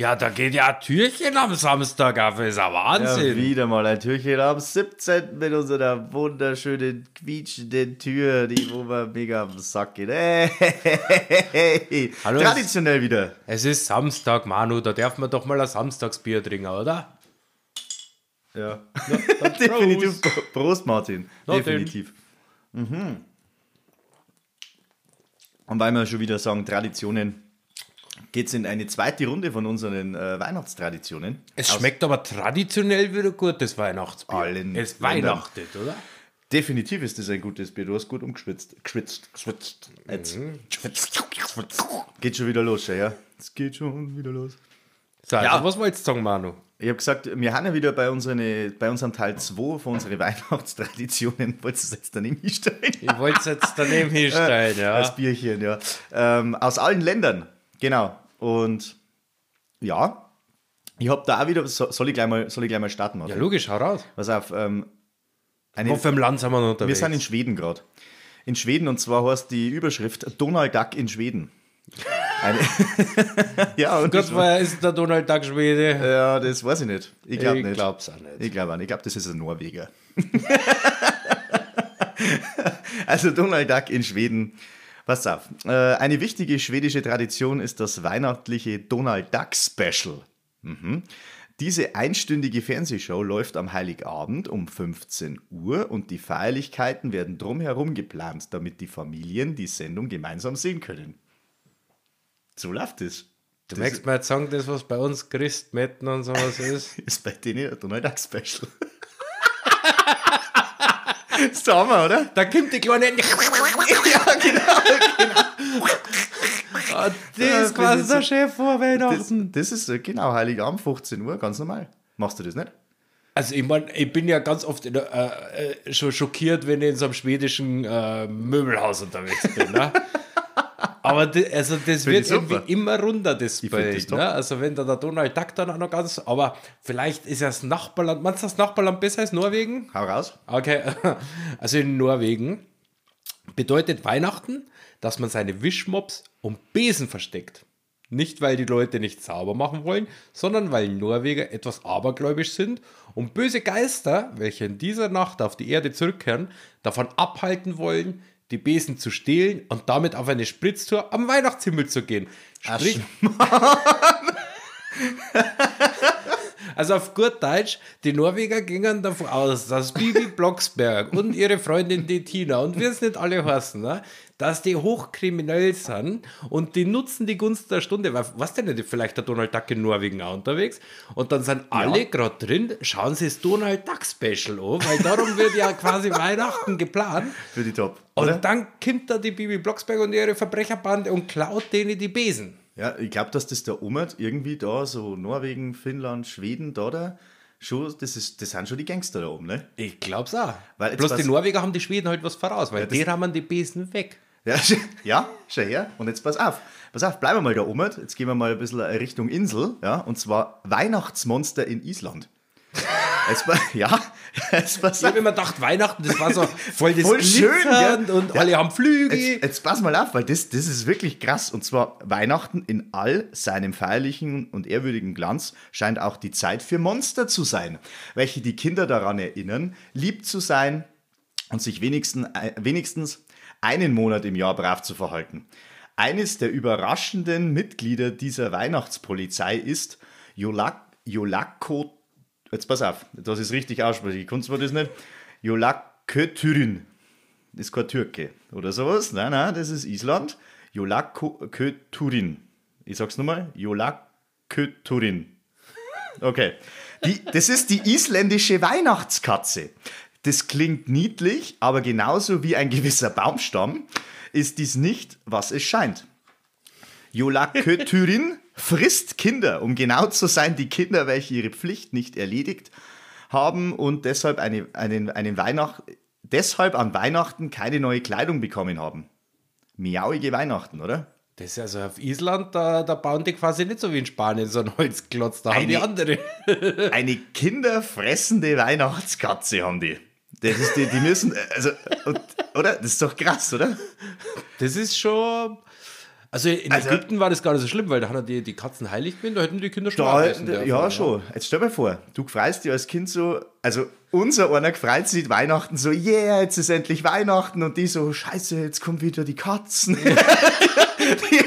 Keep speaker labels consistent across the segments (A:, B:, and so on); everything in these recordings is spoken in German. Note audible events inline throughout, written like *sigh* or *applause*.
A: Ja, da geht ja ein Türchen am Samstag auf, ist ein
B: Ja,
A: Wahnsinn.
B: wieder mal ein Türchen am 17. mit unserer wunderschönen, quietschenden Tür, die wo wir mega am Sack geht. Hey, hey, *laughs* hey.
A: Hallo,
B: Traditionell wieder.
A: es ist Samstag, Manu, da darf man doch mal ein Samstagsbier trinken, oder?
B: Ja. *laughs*
A: Dann
B: Definitiv.
A: Prost.
B: Prost, Martin.
A: Na.
B: Definitiv. Mhm. Und weil wir schon wieder sagen, Traditionen, geht es in eine zweite Runde von unseren äh, Weihnachtstraditionen.
A: Es schmeckt aber traditionell wieder gut, das Weihnachtsbier.
B: Allen
A: es
B: Ländern.
A: weihnachtet, oder?
B: Definitiv ist das ein gutes Bier. Du hast gut umgeschwitzt. Geschwitzt. Geschwitzt. Jetzt.
A: Mhm.
B: Geschwitzt. Geht schon wieder los, ja? Es geht schon wieder los.
A: So, also,
B: Ja.
A: was wolltest du sagen, Manu?
B: Ich habe gesagt, wir haben ja wieder bei, unsere, bei unserem Teil 2 von unseren *laughs* Weihnachtstraditionen. Wolltest du es jetzt daneben hinstellen?
A: Ich wollte es jetzt daneben *laughs* hinstellen, ja.
B: Das Bierchen, ja. Ähm, aus allen Ländern, genau. Und ja, ich habe da auch wieder, so- soll ich gleich mal, soll ich gleich mal starten?
A: Ja,
B: Martin?
A: logisch, hau raus.
B: Pass auf, ähm, eine,
A: Auf welchem Land sind wir noch
B: wir
A: unterwegs?
B: sind in Schweden gerade. In Schweden und zwar heißt die Überschrift Donald Duck in Schweden. *laughs* Eine *laughs* ja, und
A: Gott,
B: das,
A: woher ist der Donald Duck Schwede?
B: ja, das weiß ich nicht. Ich glaube
A: ich
B: nicht.
A: glaub's auch nicht.
B: Ich glaube auch nicht. Ich glaube, das ist ein Norweger. *laughs* also Donald Duck in Schweden. Pass auf. Äh, eine wichtige schwedische Tradition ist das weihnachtliche Donald Duck Special. Mhm. Diese einstündige Fernsehshow läuft am Heiligabend um 15 Uhr und die Feierlichkeiten werden drumherum geplant, damit die Familien die Sendung gemeinsam sehen können. So läuft es.
A: Du möchtest mir jetzt sagen, das, was bei uns Christmetten und sowas *laughs* ist?
B: Ist bei denen ein Donald Duck Special. *laughs* Hammer, oder?
A: Da kommt die kleine. *laughs*
B: Ja, genau.
A: Ah,
B: Ja,
A: das ist quasi
B: das
A: der Chef vor
B: Das,
A: Weihnachten.
B: das ist äh, genau Heiligabend, 15 Uhr, ganz normal. Machst du das nicht?
A: Also, ich meine, ich bin ja ganz oft in der, äh, äh, schon schockiert, wenn ich in so einem schwedischen äh, Möbelhaus unterwegs bin. Ne? *laughs* Aber das, also das wird
B: ich
A: irgendwie immer runder, das
B: find
A: Bild.
B: das.
A: Ne? Also, wenn da der Donald Duck dann auch noch ganz. Aber vielleicht ist ja das Nachbarland. Meinst du, das Nachbarland besser als Norwegen?
B: Hau raus.
A: Okay, *laughs* also in Norwegen bedeutet Weihnachten, dass man seine Wischmops um Besen versteckt. Nicht, weil die Leute nicht sauber machen wollen, sondern weil Norweger etwas abergläubisch sind und böse Geister, welche in dieser Nacht auf die Erde zurückkehren, davon abhalten wollen, die Besen zu stehlen und damit auf eine Spritztour am Weihnachtshimmel zu gehen. Sprich, *laughs* Also auf gut Deutsch, die Norweger gingen davon aus, dass Bibi *laughs* Blocksberg und ihre Freundin die Tina und wir es nicht alle heißen, ne, dass die hochkriminell sind und die nutzen die Gunst der Stunde. Weil, Was denn nicht, vielleicht der Donald Duck in Norwegen auch unterwegs und dann sind alle gerade drin, schauen sie das Donald Duck Special an, weil darum wird ja quasi *laughs* Weihnachten geplant.
B: Für die Top. Oder?
A: Und dann kommt da die Bibi Blocksberg und ihre Verbrecherbande und klaut denen die Besen.
B: Ja, ich glaube, dass das der Omert irgendwie da, so Norwegen, Finnland, Schweden, da, da, schon, das, ist, das sind schon die Gangster da oben, ne?
A: Ich glaub's auch.
B: Weil
A: Bloß die Norweger haben die Schweden halt was voraus, weil
B: das-
A: die rammen die Besen weg.
B: Ja, *laughs* ja, schau her. Und jetzt pass auf. Pass auf, bleiben wir mal da oben. Jetzt gehen wir mal ein bisschen Richtung Insel, ja, und zwar Weihnachtsmonster in Island. Jetzt, pa- ja, *laughs* jetzt pass
A: Ich habe immer gedacht, Weihnachten, das war so voll das
B: Voll schön, gell?
A: und
B: Ja.
A: alle haben Flügel.
B: Jetzt, jetzt pass mal auf, weil das, das ist wirklich krass. Und zwar Weihnachten in all seinem feierlichen und ehrwürdigen Glanz scheint auch die Zeit für Monster zu sein, welche die Kinder daran erinnern, lieb zu sein und sich wenigstens, äh, wenigstens einen Monat im Jahr brav zu verhalten. Eines der überraschenden Mitglieder dieser Weihnachtspolizei ist Jolak, Jolako, jetzt pass auf, das ist richtig aussprechen, ich zwar das nicht, Jolakötürin ist kein Türke oder sowas. Nein, nein, das ist Island. Jolaköturin. Ich sag's nochmal. Jolaköturin. Okay. Die, das ist die isländische Weihnachtskatze. Das klingt niedlich, aber genauso wie ein gewisser Baumstamm ist dies nicht, was es scheint. Jolaköturin frisst Kinder, um genau zu sein, die Kinder, welche ihre Pflicht nicht erledigt haben und deshalb, eine, einen, einen Weihnacht, deshalb an Weihnachten keine neue Kleidung bekommen haben. Miauige Weihnachten, oder?
A: Das ist also auf Island, da, da bauen die quasi nicht so wie in Spanien so einen Holzklotz, da haben die
B: Eine-
A: andere. *laughs*
B: Eine kinderfressende Weihnachtskatze haben die. Das ist die, die müssen, also, und, oder? Das ist doch krass, oder?
A: Das ist schon. Also in
B: Also-
A: Ägypten war das gar nicht so schlimm, weil da haben die, die Katzen heilig gewesen, da hätten die Kinder schon
B: Da,
A: dürfen,
B: ja, schon. Jetzt stell dir vor, du freust dich als Kind so, also unser einer freut sich Weihnachten so, yeah, jetzt ist endlich Weihnachten und die so, scheiße, jetzt kommen wieder die Katzen. *laughs*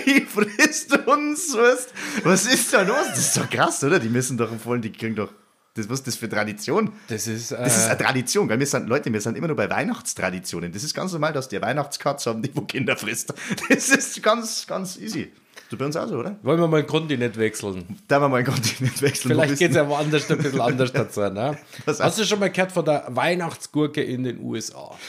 B: die frisst uns, weißt Was ist da los? Das ist doch krass, oder? Die müssen doch voll, die kriegen doch, das, was ist das für Tradition?
A: Das ist, äh,
B: Das ist eine Tradition, gell? Wir sind, Leute, wir sind immer nur bei Weihnachtstraditionen. Das ist ganz normal, dass die Weihnachtskatze haben, die wo Kinder frisst. *laughs* Das ist ganz, ganz easy. Du bei uns auch so, oder?
A: wollen wir mal den Kontinent wechseln?
B: Da wir mal einen Kontinent wechseln.
A: Vielleicht geht es ja woanders ein bisschen anders *laughs* dazu. Ne? Hast du schon mal gehört von der Weihnachtsgurke in den USA? *laughs*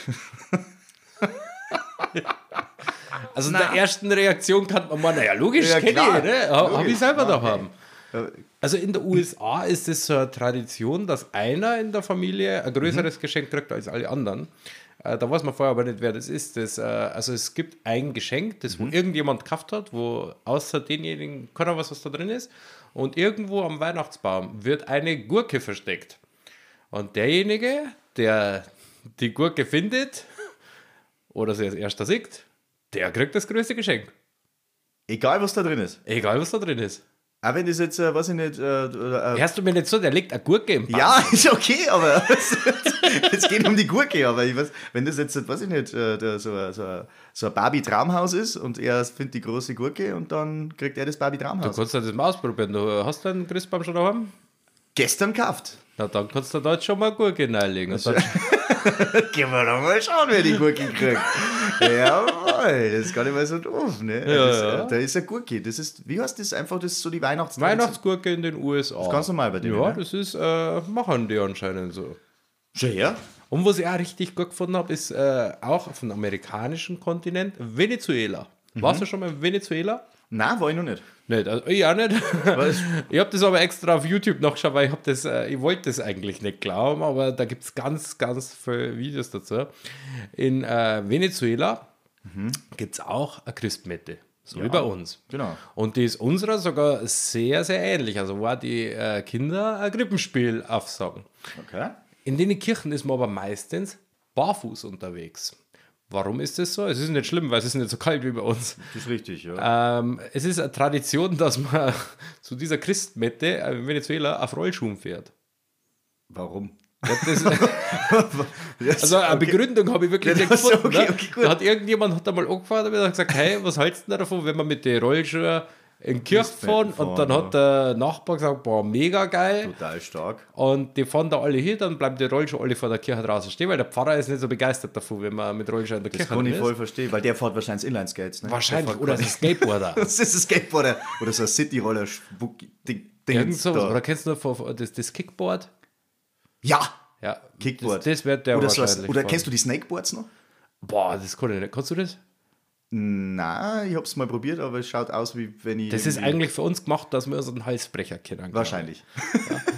A: Also in der ersten Reaktion kann man mal, naja, logisch,
B: Ja,
A: kenne ich, ne? Habe ich selber
B: Ja,
A: daheim. Also in der USA ist es so eine Tradition, dass einer in der Familie ein größeres Geschenk kriegt als alle anderen. Äh, Da weiß man vorher aber nicht, wer das ist. Das, äh, also es gibt ein Geschenk, das wo irgendjemand gekauft hat, wo außer denjenigen keiner weiß, was da drin ist. Und irgendwo am Weihnachtsbaum wird eine Gurke versteckt. Und derjenige, der die Gurke findet *laughs* oder sie als erster sieht, der kriegt das größte Geschenk.
B: Egal, was da drin ist.
A: Egal, was da drin ist.
B: Auch wenn das jetzt, äh, weiß ich nicht, äh, äh,
A: Hörst du mir nicht so, der legt eine Gurke im Baum.
B: ja, *laughs* ist okay, aber *laughs* es geht um die Gurke, aber ich weiß, wenn das jetzt, weiß ich nicht, äh, so, ein- so, so ein Barbie-Traumhaus ist und er findet die große Gurke und dann kriegt er das
A: Du
B: Barbie-Traumhaus.
A: kannst ja das mal ausprobieren. Du hast deinen Christbaum schon daheim?
B: Gestern gekauft.
A: Na, dann kannst du da jetzt schon mal Gurke reinlegen. *laughs*
B: Gehen wir doch mal schauen, wer die Gurke kriegt. Jawohl, das ist gar nicht mal so doof, ne?
A: Ja,
B: das,
A: ja.
B: Da ist eine Gurke. Das ist, wie heißt das? Einfach das ist so die Weihnachtszeit.
A: Weihnachtsgurke in den USA. Das
B: ist ganz normal bei denen,
A: Ja,
B: ne?
A: das ist, äh, machen die anscheinend so.
B: Schon her?
A: Und was ich auch richtig gut gefunden habe, ist äh, auch auf dem amerikanischen Kontinent Venezuela.
B: Mhm.
A: Warst du schon mal in Venezuela?
B: Nein, war ich noch nicht.
A: Nicht, also ich auch nicht. *laughs* Ich habe das aber extra auf YouTube nachgeschaut, weil ich, hab das, äh, ich wollte das eigentlich nicht glauben, aber da gibt es ganz, ganz viele Videos dazu. In äh, Venezuela gibt es auch eine Christmette, so wie bei uns.
B: genau.
A: Und die ist unserer sogar sehr, sehr ähnlich. Also war die äh, Kinder ein Krippenspiel aufsagen.
B: Okay.
A: In den Kirchen ist man aber meistens barfuß unterwegs. Warum ist das so? Es ist nicht schlimm, weil es ist nicht so kalt wie bei uns.
B: Das ist richtig, ja.
A: Ähm, es ist eine Tradition, *laughs* dass man zu dieser Christmette in Venezuela auf Rollschuhen fährt.
B: Warum?
A: Das, *laughs* also eine Begründung habe ich wirklich nicht
B: das
A: gefunden.
B: okay,
A: ne?
B: okay, gut.
A: da hat irgendjemand hat einmal angefahren und hat gesagt, hey, was hältst du denn davon, wenn wir mit den Rollschuhen in die Kirche fahren? Und dann hat der Nachbar gesagt, boah, mega geil.
B: Total stark.
A: Und die fahren da alle hin, dann bleiben die Rollschuhe alle vor der Kirche draußen stehen, weil der Pfarrer ist nicht so begeistert davon, wenn man mit Rollschuhen in der
B: Das
A: Kirche
B: kann
A: drin
B: ich voll verstehen, weil der fährt wahrscheinlich Inline-Skates. Ne?
A: Wahrscheinlich. Oder das ist ein Skateboarder. *laughs*
B: Das ist ein Skateboarder oder so ein City-Roller. Ding,
A: Irgend sowas. Oder kennst du noch das, das Kickboard?
B: Ja,
A: Ja.
B: Kickboard.
A: Das, das wird der
B: oder, so,
A: wahrscheinlich.
B: ein- oder kennst du die Snakeboards noch?
A: Boah, das kann ich nicht. Kannst du das?
B: Nein, ich hab's mal probiert, aber es schaut aus, wie wenn ich.
A: Das ist eigentlich für uns gemacht, dass wir unseren Halsbrecher kennen.
B: Wahrscheinlich.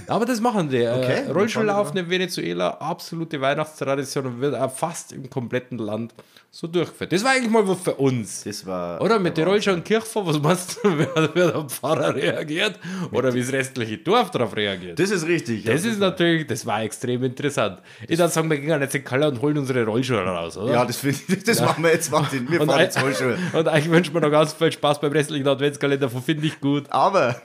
A: Aber das machen die.
B: Okay,
A: äh,
B: dann
A: Rollschuhlaufen in Venezuela, absolute Weihnachtstradition und wird auch fast im kompletten Land so durchgeführt. Das war eigentlich mal was für uns.
B: Das war.
A: Oder mit der die Kirche fahren, was meinst du, *laughs* wie der Pfarrer reagiert? Oder wie das restliche Dorf darauf reagiert?
B: Das ist richtig.
A: Das
B: ja.
A: ist natürlich, das war extrem interessant. Ich würde sagen, wir gehen jetzt in Keller und holen unsere Rollschuhe raus, oder?
B: Ja, das, ich, *laughs* das machen wir jetzt. Martin. Wir
A: und,
B: fahren jetzt
A: Und eigentlich wünschen wir noch ganz viel Spaß beim restlichen Adventskalender, von finde ich gut.
B: Aber